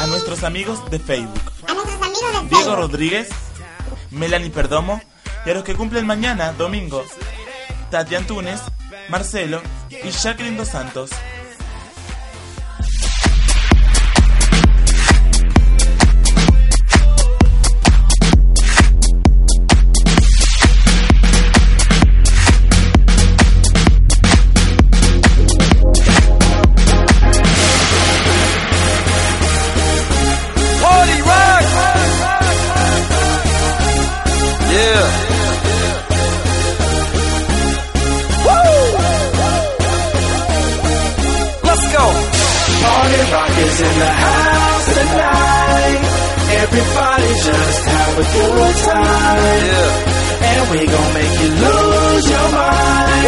A nuestros amigos de Facebook. A nuestros amigos de Diego. Rodríguez, Melanie Perdomo y a los que cumplen mañana, domingo, Tati Antunes, Marcelo y Jacqueline Dos Santos. In the house tonight. Everybody just have a good time. Yeah. And we gon' make you lose your mind.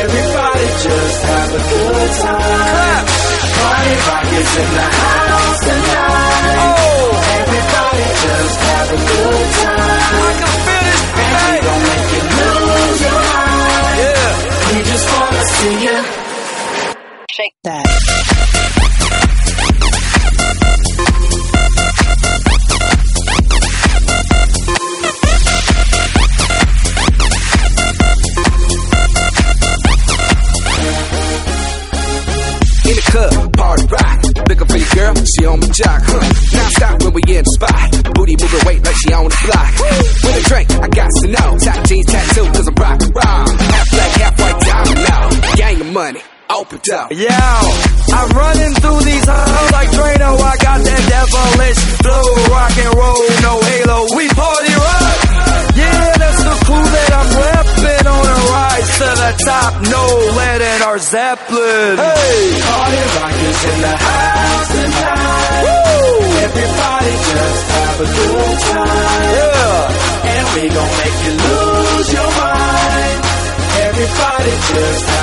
Everybody just have a good time. Clap. Party rock is in the house jock. Huh. Now stop when we in spot. Booty moving weight like she on the block. With a drink, I got to know. Top jeans tattoo, cause I'm rock wrong. Half black, half white diamond now. Gang of money, open up. Yo, I'm running through these halls like Drano. I got that devilish flow, rock and roll, no halo. We the top. No lead in our Zeppelin. Hey, Party rock is in the house tonight. Everybody just have a good time. yeah. And we gon' make you lose your mind. Everybody just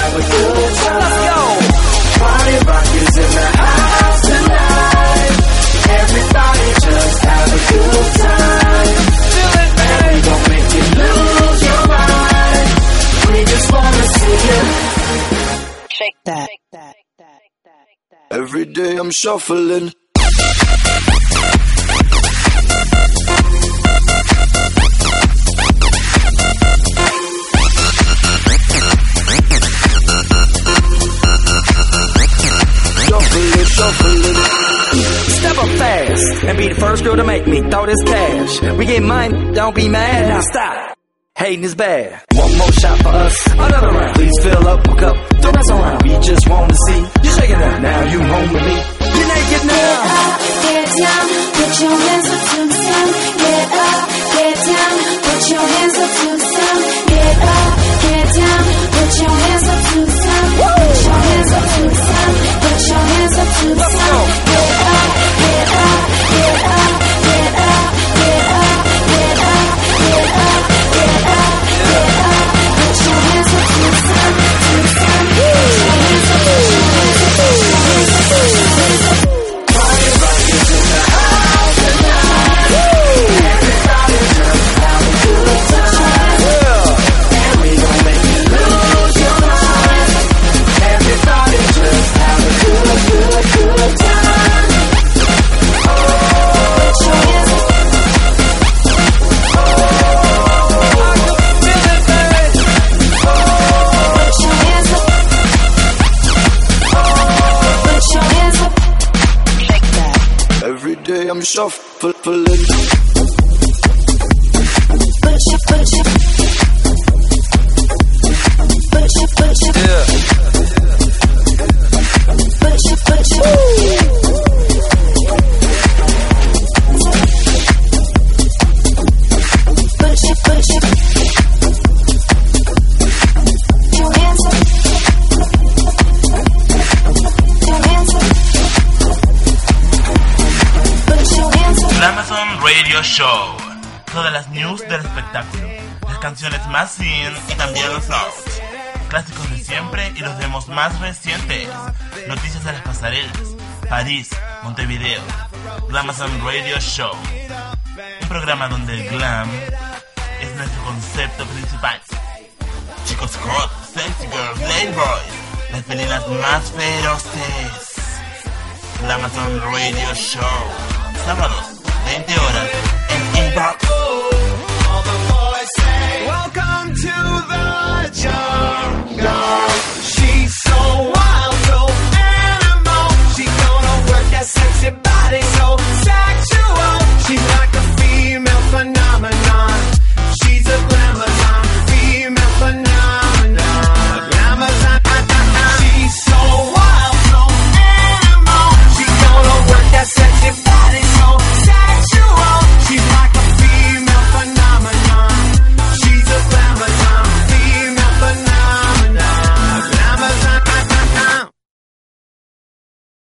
shuffling. Step up fast and be the first girl to make me throw this cash. We get mine, don't be mad. Now stop. Hating is bad. One more shot for us. Another round. Please fill up a cup. Don't mess around. We just want to see you shaking that. Now you home with me. Naked now. Get down, put your hands up to the sun. Get up, get down, put your hands up to the sun. yourself, pull, pull it. Push it, push. Amazon Radio Show. Todas las news del espectáculo, las canciones más in y también los outs. Clásicos de siempre y los demos más recientes. Noticias de las pasarelas. París, Montevideo. Amazon Radio Show. Un programa donde el glam es nuestro concepto principal. Chicos hot, sexy girls, playboys, las felinas más feroces. La Amazon Radio Show. Sábados, 20 horas en Xbox.